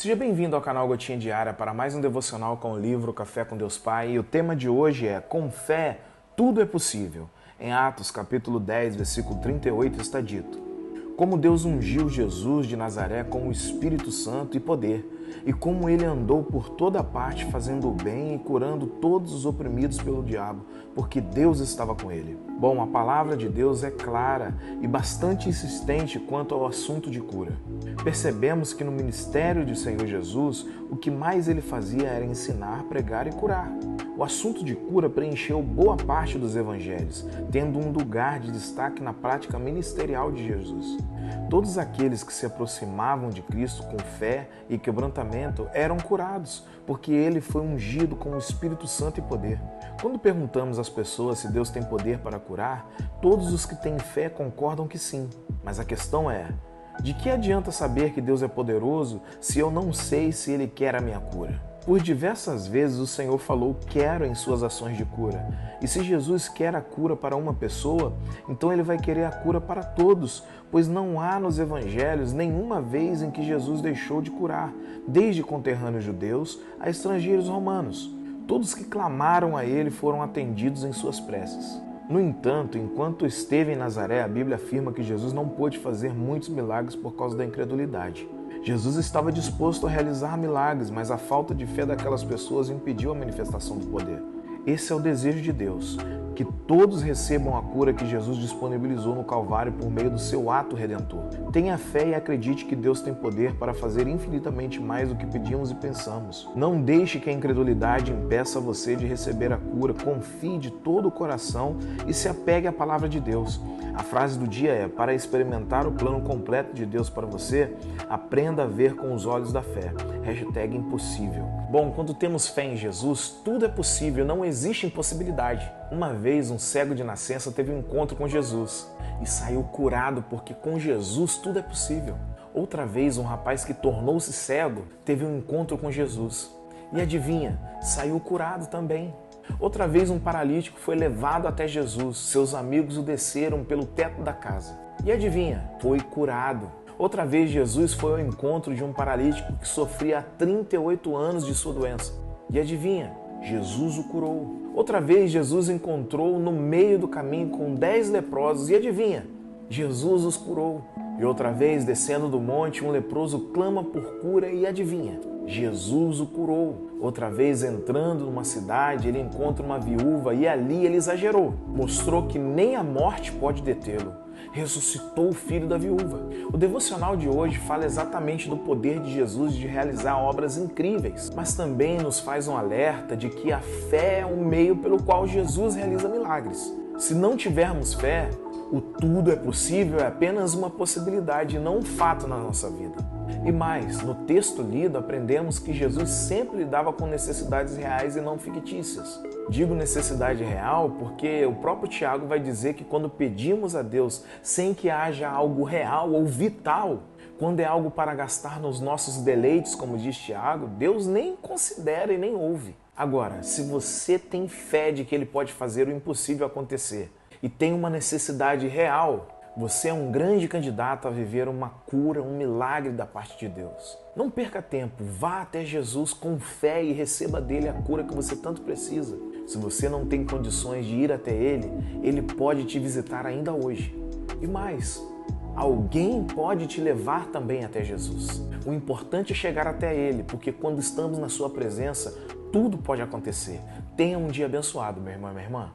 Seja bem-vindo ao canal Gotinha Diária para mais um devocional com o livro Café com Deus Pai. E o tema de hoje é Com fé, tudo é possível. Em Atos, capítulo 10, versículo 38, está dito: Como Deus ungiu Jesus de Nazaré com o Espírito Santo e poder e como ele andou por toda parte fazendo o bem e curando todos os oprimidos pelo diabo, porque Deus estava com ele. Bom, a palavra de Deus é clara e bastante insistente quanto ao assunto de cura. Percebemos que no ministério de Senhor Jesus, o que mais ele fazia era ensinar, pregar e curar. O assunto de cura preencheu boa parte dos evangelhos, tendo um lugar de destaque na prática ministerial de Jesus. Todos aqueles que se aproximavam de Cristo com fé e quebrantamento eram curados, porque ele foi ungido com o Espírito Santo e poder. Quando perguntamos às pessoas se Deus tem poder para curar, todos os que têm fé concordam que sim. Mas a questão é: de que adianta saber que Deus é poderoso se eu não sei se Ele quer a minha cura? Por diversas vezes o Senhor falou quero em suas ações de cura. E se Jesus quer a cura para uma pessoa, então ele vai querer a cura para todos, pois não há nos evangelhos nenhuma vez em que Jesus deixou de curar, desde conterrâneos judeus a estrangeiros romanos. Todos que clamaram a ele foram atendidos em suas preces. No entanto, enquanto esteve em Nazaré, a Bíblia afirma que Jesus não pôde fazer muitos milagres por causa da incredulidade. Jesus estava disposto a realizar milagres, mas a falta de fé daquelas pessoas impediu a manifestação do poder. Esse é o desejo de Deus, que todos recebam a cura que Jesus disponibilizou no Calvário por meio do seu ato redentor. Tenha fé e acredite que Deus tem poder para fazer infinitamente mais do que pedimos e pensamos. Não deixe que a incredulidade impeça você de receber a cura. Confie de todo o coração e se apegue à palavra de Deus. A frase do dia é: para experimentar o plano completo de Deus para você, aprenda a ver com os olhos da fé. Hashtag impossível. Bom, quando temos fé em Jesus, tudo é possível, não existe impossibilidade. Uma vez, um cego de nascença teve um encontro com Jesus e saiu curado, porque com Jesus tudo é possível. Outra vez, um rapaz que tornou-se cego teve um encontro com Jesus e adivinha, saiu curado também. Outra vez, um paralítico foi levado até Jesus. Seus amigos o desceram pelo teto da casa. E adivinha? Foi curado. Outra vez, Jesus foi ao encontro de um paralítico que sofria há 38 anos de sua doença. E adivinha? Jesus o curou. Outra vez, Jesus encontrou no meio do caminho com dez leprosos. E adivinha? Jesus os curou. E outra vez, descendo do monte, um leproso clama por cura e adivinha? Jesus o curou. Outra vez, entrando numa cidade, ele encontra uma viúva e ali ele exagerou. Mostrou que nem a morte pode detê-lo. Ressuscitou o filho da viúva. O devocional de hoje fala exatamente do poder de Jesus de realizar obras incríveis, mas também nos faz um alerta de que a fé é o meio pelo qual Jesus realiza milagres. Se não tivermos fé, o tudo é possível é apenas uma possibilidade, não um fato na nossa vida. E mais, no texto lido aprendemos que Jesus sempre lidava com necessidades reais e não fictícias. Digo necessidade real porque o próprio Tiago vai dizer que quando pedimos a Deus sem que haja algo real ou vital, quando é algo para gastar nos nossos deleites, como diz Tiago, Deus nem considera e nem ouve. Agora, se você tem fé de que Ele pode fazer o impossível acontecer, e tem uma necessidade real, você é um grande candidato a viver uma cura, um milagre da parte de Deus. Não perca tempo, vá até Jesus com fé e receba dele a cura que você tanto precisa. Se você não tem condições de ir até ele, ele pode te visitar ainda hoje. E mais, alguém pode te levar também até Jesus. O importante é chegar até ele, porque quando estamos na sua presença, tudo pode acontecer. Tenha um dia abençoado, meu irmão e minha irmã.